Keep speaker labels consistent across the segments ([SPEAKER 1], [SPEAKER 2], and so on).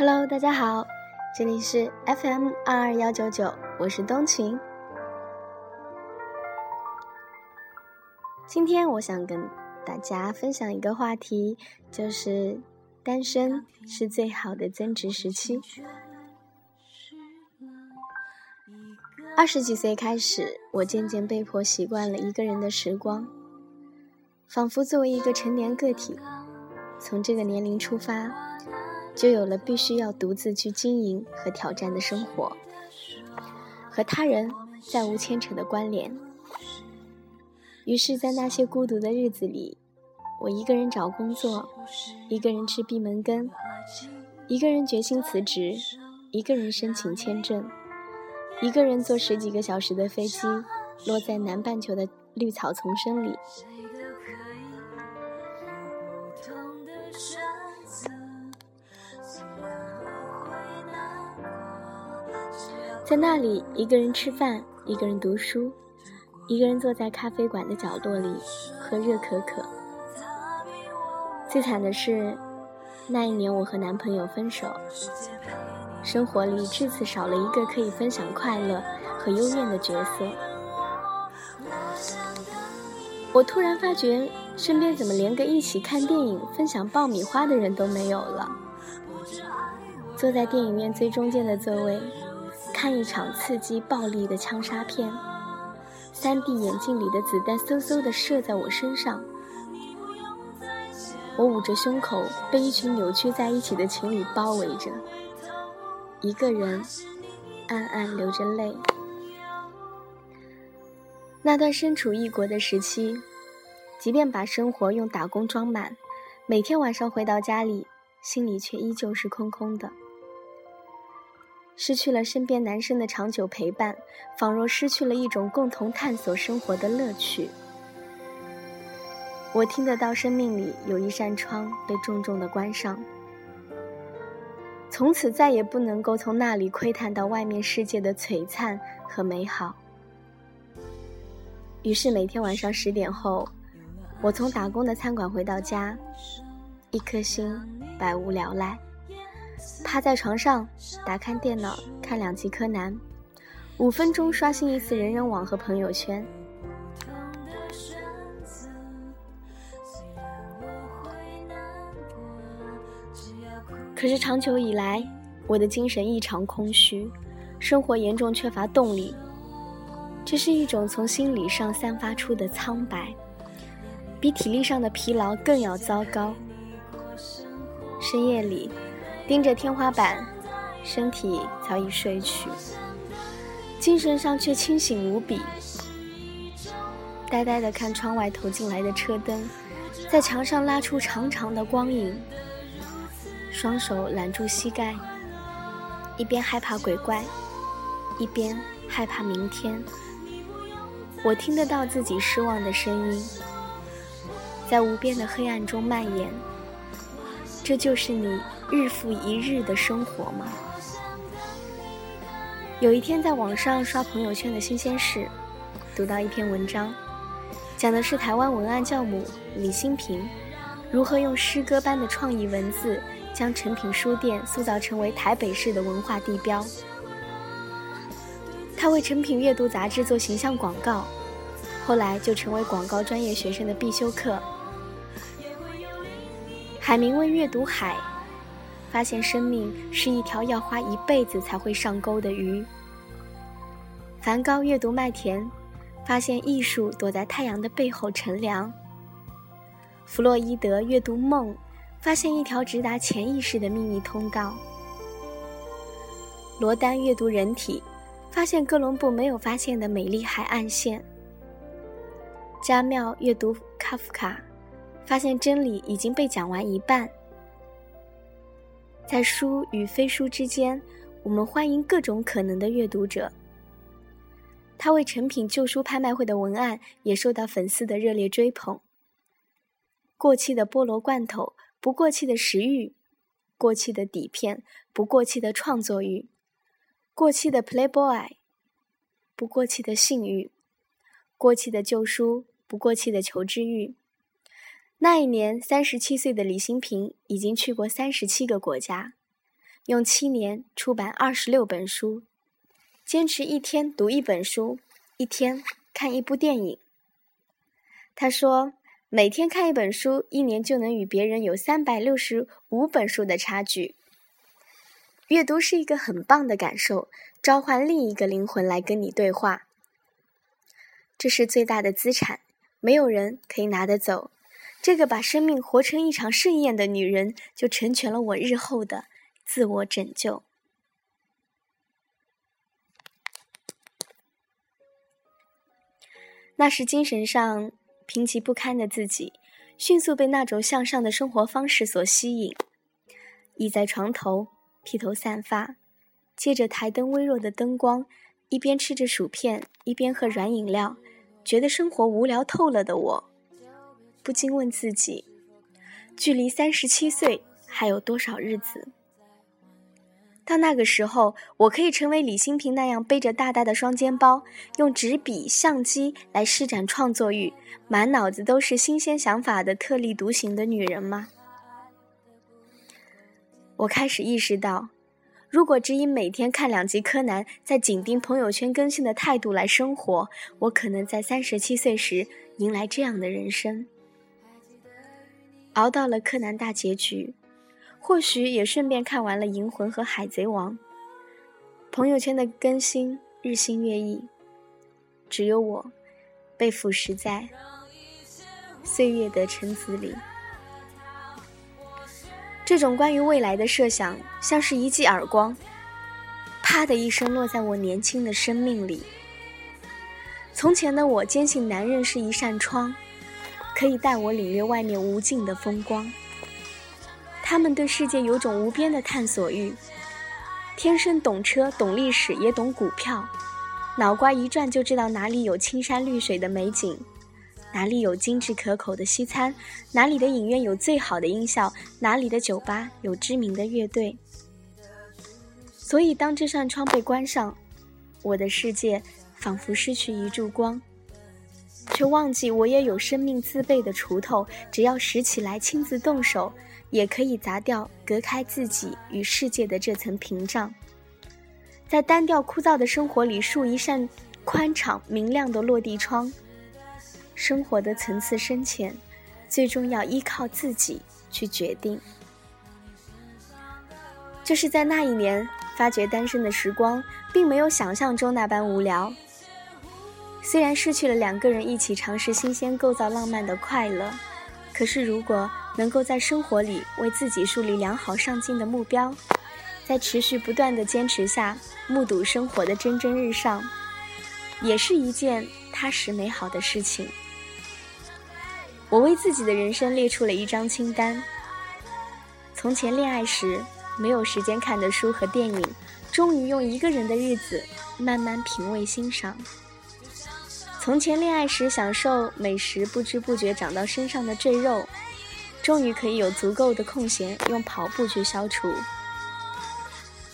[SPEAKER 1] Hello，大家好，这里是 FM 二二幺九九，我是冬晴。今天我想跟大家分享一个话题，就是单身是最好的增值时期。二十几岁开始，我渐渐被迫习惯了一个人的时光，仿佛作为一个成年个体，从这个年龄出发，就有了必须要独自去经营和挑战的生活，和他人再无牵扯的关联。于是，在那些孤独的日子里，我一个人找工作，一个人吃闭门羹，一个人决心辞职，一个人申请签证。一个人坐十几个小时的飞机，落在南半球的绿草丛生里，在那里一个人吃饭，一个人读书，一个人坐在咖啡馆的角落里喝热可可。最惨的是，那一年我和男朋友分手。生活里至此少了一个可以分享快乐和幽怨的角色。我突然发觉，身边怎么连个一起看电影、分享爆米花的人都没有了。坐在电影院最中间的座位，看一场刺激暴力的枪杀片，3D 眼镜里的子弹嗖嗖地射在我身上，我捂着胸口，被一群扭曲在一起的情侣包围着。一个人暗暗流着泪。那段身处异国的时期，即便把生活用打工装满，每天晚上回到家里，心里却依旧是空空的。失去了身边男生的长久陪伴，仿若失去了一种共同探索生活的乐趣。我听得到生命里有一扇窗被重重的关上。从此再也不能够从那里窥探到外面世界的璀璨和美好。于是每天晚上十点后，我从打工的餐馆回到家，一颗心百无聊赖，趴在床上打开电脑看两集柯南，五分钟刷新一次人人网和朋友圈。可是长久以来，我的精神异常空虚，生活严重缺乏动力。这是一种从心理上散发出的苍白，比体力上的疲劳更要糟糕。深夜里，盯着天花板，身体早已睡去，精神上却清醒无比。呆呆地看窗外投进来的车灯，在墙上拉出长长的光影。双手揽住膝盖，一边害怕鬼怪，一边害怕明天。我听得到自己失望的声音，在无边的黑暗中蔓延。这就是你日复一日的生活吗？有一天在网上刷朋友圈的新鲜事，读到一篇文章，讲的是台湾文案教母李新平如何用诗歌般的创意文字。将诚品书店塑造成为台北市的文化地标。他为诚品阅读杂志做形象广告，后来就成为广告专业学生的必修课。海明威阅读海，发现生命是一条要花一辈子才会上钩的鱼。梵高阅读麦田，发现艺术躲在太阳的背后乘凉。弗洛伊德阅读梦。发现一条直达潜意识的秘密通道。罗丹阅读人体，发现哥伦布没有发现的美丽海岸线。加缪阅读卡夫卡，发现真理已经被讲完一半。在书与非书之间，我们欢迎各种可能的阅读者。他为成品旧书拍卖会的文案也受到粉丝的热烈追捧。过期的菠萝罐头。不过气的食欲，过气的底片，不过气的创作欲，过气的 Playboy，不过气的性欲，过气的旧书，不过气的求知欲。那一年，三十七岁的李新平已经去过三十七个国家，用七年出版二十六本书，坚持一天读一本书，一天看一部电影。他说，每天看一本书，一年就能与别人有三百六十五本书的差距。阅读是一个很棒的感受，召唤另一个灵魂来跟你对话。这是最大的资产，没有人可以拿得走。这个把生命活成一场盛宴的女人，就成全了我日后的自我拯救。那时精神上贫瘠不堪的自己，迅速被那种向上的生活方式所吸引，倚在床头，披头散发，借着台灯微弱的灯光，一边吃着薯片，一边喝软饮料，觉得生活无聊透了的我。不禁问自己：距离三十七岁还有多少日子？到那个时候，我可以成为李新平那样背着大大的双肩包，用纸笔、相机来施展创作欲，满脑子都是新鲜想法的特立独行的女人吗？我开始意识到，如果只以每天看两集柯南，在紧盯朋友圈更新的态度来生活，我可能在三十七岁时迎来这样的人生。熬到了柯南大结局，或许也顺便看完了银魂和海贼王。朋友圈的更新日新月异，只有我被腐蚀在岁月的尘子里。这种关于未来的设想，像是一记耳光，啪的一声落在我年轻的生命里。从前的我坚信，男人是一扇窗。可以带我领略外面无尽的风光。他们对世界有种无边的探索欲，天生懂车、懂历史，也懂股票，脑瓜一转就知道哪里有青山绿水的美景，哪里有精致可口的西餐，哪里的影院有最好的音效，哪里的酒吧有知名的乐队。所以，当这扇窗被关上，我的世界仿佛失去一柱光。却忘记我也有生命自备的锄头，只要拾起来亲自动手，也可以砸掉隔开自己与世界的这层屏障。在单调枯燥的生活里，竖一扇宽敞明亮的落地窗。生活的层次深浅，最终要依靠自己去决定。就是在那一年，发觉单身的时光并没有想象中那般无聊。虽然失去了两个人一起尝试新鲜、构造浪漫的快乐，可是如果能够在生活里为自己树立良好上进的目标，在持续不断的坚持下，目睹生活的蒸蒸日上，也是一件踏实美好的事情。我为自己的人生列出了一张清单：从前恋爱时没有时间看的书和电影，终于用一个人的日子慢慢品味欣赏。从前恋爱时享受美食，不知不觉长到身上的赘肉，终于可以有足够的空闲用跑步去消除。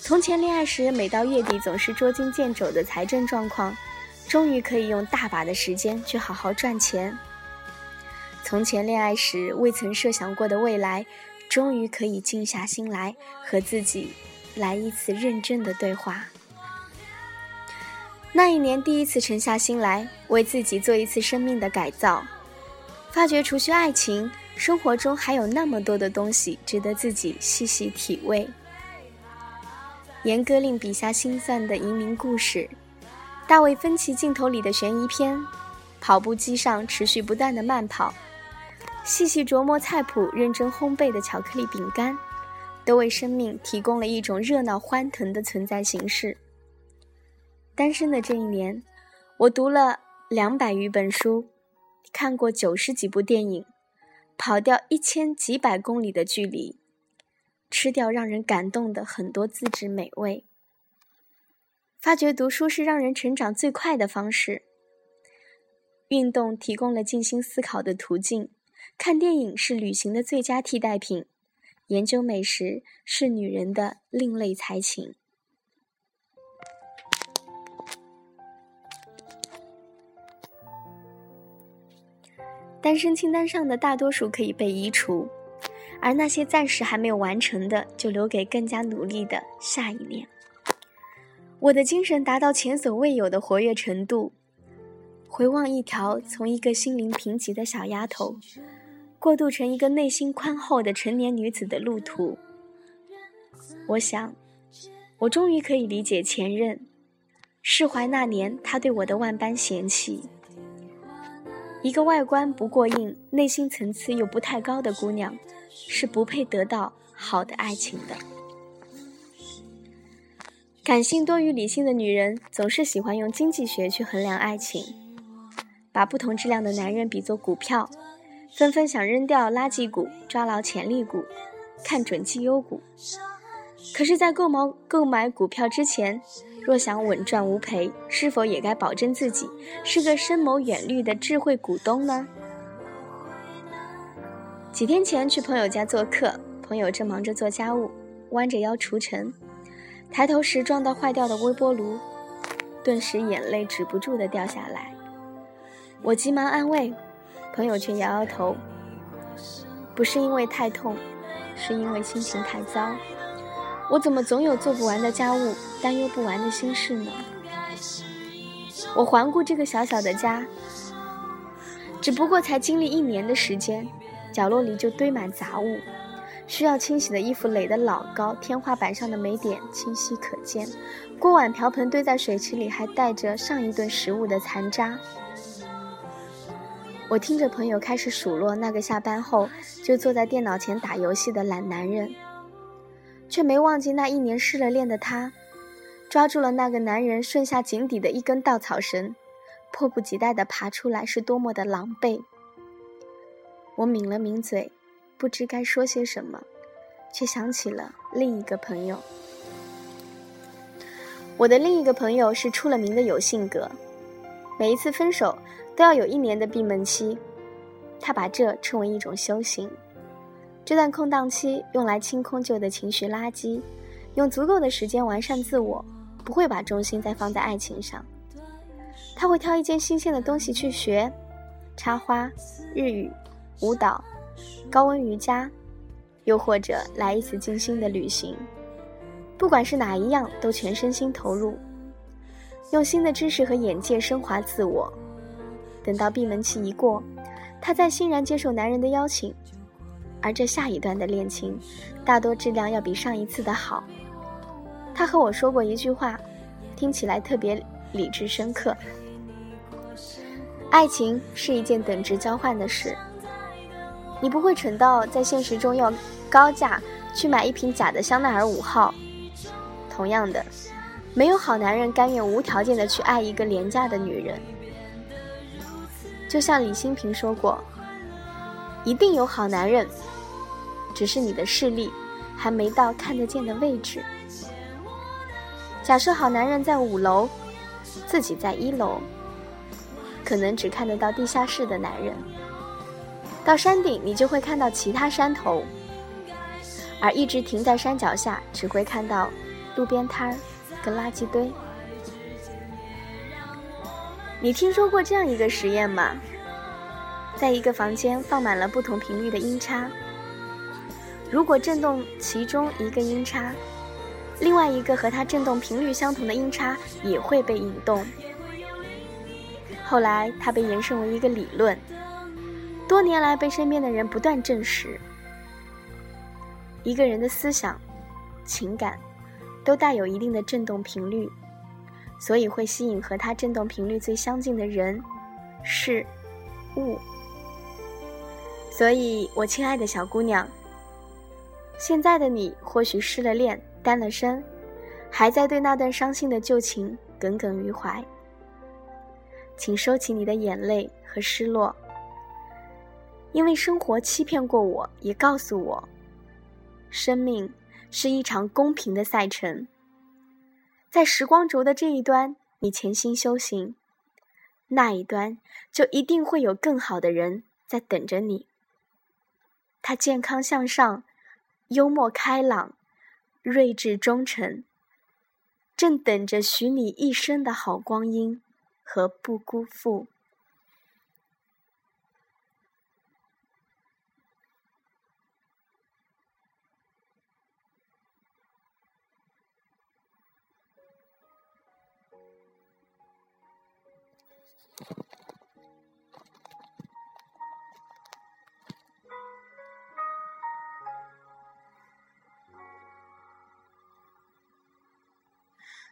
[SPEAKER 1] 从前恋爱时每到月底总是捉襟见肘的财政状况，终于可以用大把的时间去好好赚钱。从前恋爱时未曾设想过的未来，终于可以静下心来和自己来一次认真的对话。那一年，第一次沉下心来为自己做一次生命的改造，发觉除去爱情，生活中还有那么多的东西值得自己细细体味。严歌苓笔下心酸的移民故事，大卫芬奇镜头里的悬疑片，跑步机上持续不断的慢跑，细细琢磨菜谱、认真烘焙的巧克力饼干，都为生命提供了一种热闹欢腾的存在形式。单身的这一年，我读了两百余本书，看过九十几部电影，跑掉一千几百公里的距离，吃掉让人感动的很多自制美味。发觉读书是让人成长最快的方式。运动提供了静心思考的途径，看电影是旅行的最佳替代品，研究美食是女人的另类才情。单身清单上的大多数可以被移除，而那些暂时还没有完成的，就留给更加努力的下一年。我的精神达到前所未有的活跃程度。回望一条从一个心灵贫瘠的小丫头，过渡成一个内心宽厚的成年女子的路途，我想，我终于可以理解前任，释怀那年他对我的万般嫌弃。一个外观不过硬、内心层次又不太高的姑娘，是不配得到好的爱情的。感性多于理性的女人，总是喜欢用经济学去衡量爱情。把不同质量的男人比作股票，纷纷想扔掉垃圾股，抓牢潜力股，看准绩优股。可是，在购买购买股票之前，若想稳赚无赔，是否也该保证自己是个深谋远虑的智慧股东呢？几天前去朋友家做客，朋友正忙着做家务，弯着腰除尘，抬头时撞到坏掉的微波炉，顿时眼泪止不住的掉下来。我急忙安慰，朋友却摇摇头。不是因为太痛，是因为心情太糟。我怎么总有做不完的家务，担忧不完的心事呢？我环顾这个小小的家，只不过才经历一年的时间，角落里就堆满杂物，需要清洗的衣服垒得老高，天花板上的霉点清晰可见，锅碗瓢盆堆在水池里，还带着上一顿食物的残渣。我听着朋友开始数落那个下班后就坐在电脑前打游戏的懒男人，却没忘记那一年失了恋的他，抓住了那个男人顺下井底的一根稻草绳，迫不及待地爬出来是多么的狼狈。我抿了抿嘴，不知该说些什么，却想起了另一个朋友。我的另一个朋友是出了名的有性格，每一次分手。都要有一年的闭门期，他把这称为一种修行。这段空档期用来清空旧的情绪垃圾，用足够的时间完善自我，不会把重心再放在爱情上。他会挑一件新鲜的东西去学，插花、日语、舞蹈、高温瑜伽，又或者来一次精心的旅行。不管是哪一样，都全身心投入，用新的知识和眼界升华自我。等到闭门期一过，他再欣然接受男人的邀请，而这下一段的恋情，大多质量要比上一次的好。他和我说过一句话，听起来特别理智深刻：爱情是一件等值交换的事。你不会蠢到在现实中要高价去买一瓶假的香奈儿五号。同样的，没有好男人甘愿无条件的去爱一个廉价的女人。就像李新平说过：“一定有好男人，只是你的视力还没到看得见的位置。”假设好男人在五楼，自己在一楼，可能只看得到地下室的男人；到山顶，你就会看到其他山头；而一直停在山脚下，只会看到路边摊儿跟垃圾堆。你听说过这样一个实验吗？在一个房间放满了不同频率的音叉，如果震动其中一个音叉，另外一个和它振动频率相同的音叉也会被引动。后来，它被延伸为一个理论，多年来被身边的人不断证实：一个人的思想、情感都带有一定的振动频率。所以会吸引和它振动频率最相近的人、事、物。所以，我亲爱的小姑娘，现在的你或许失了恋、单了身，还在对那段伤心的旧情耿耿于怀。请收起你的眼泪和失落，因为生活欺骗过我，也告诉我，生命是一场公平的赛程。在时光轴的这一端，你潜心修行；那一端，就一定会有更好的人在等着你。他健康向上幽默开朗睿智忠诚。正等着许你一生的好光阴和不辜负。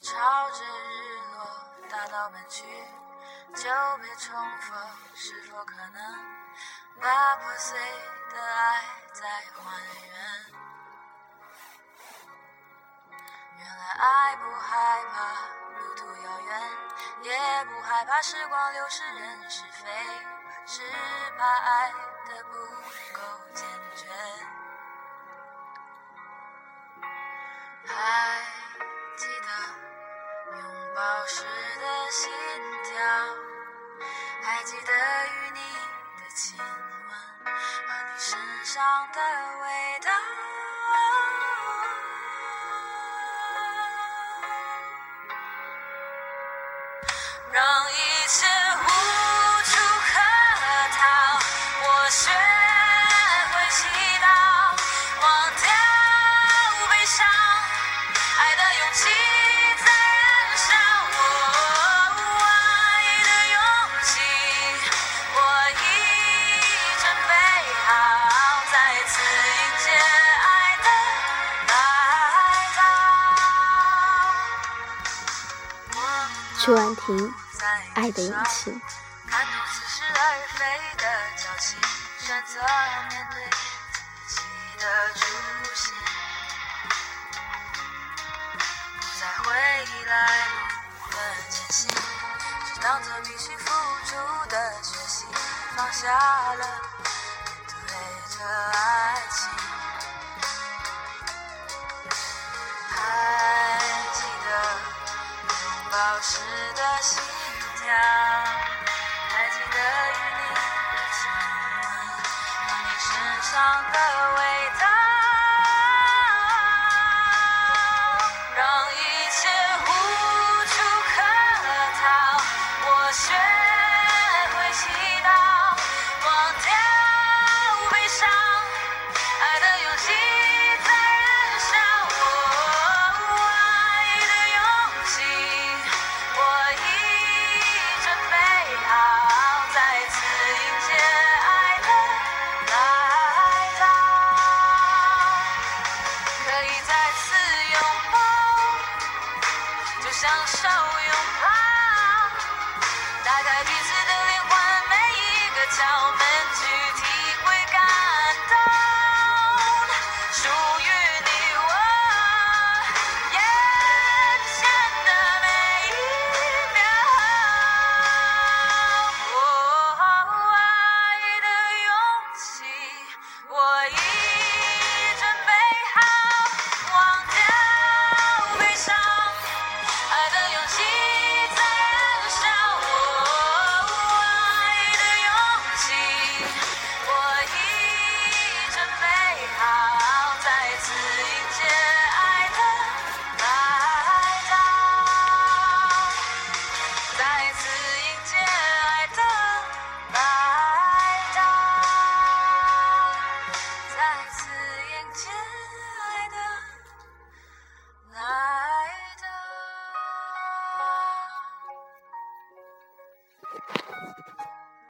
[SPEAKER 2] 朝着日落大道奔去，就别重逢，是否可能把破碎的爱再还原？原来爱不害怕路途遥远，也不害怕时光流逝人是非，只怕爱的不够坚决。还记得拥抱时的心跳，还记得与你的亲吻和你身上的味道。忆来路的艰辛，只当做必须付出的学习，放下了对着爱情。保持的心跳。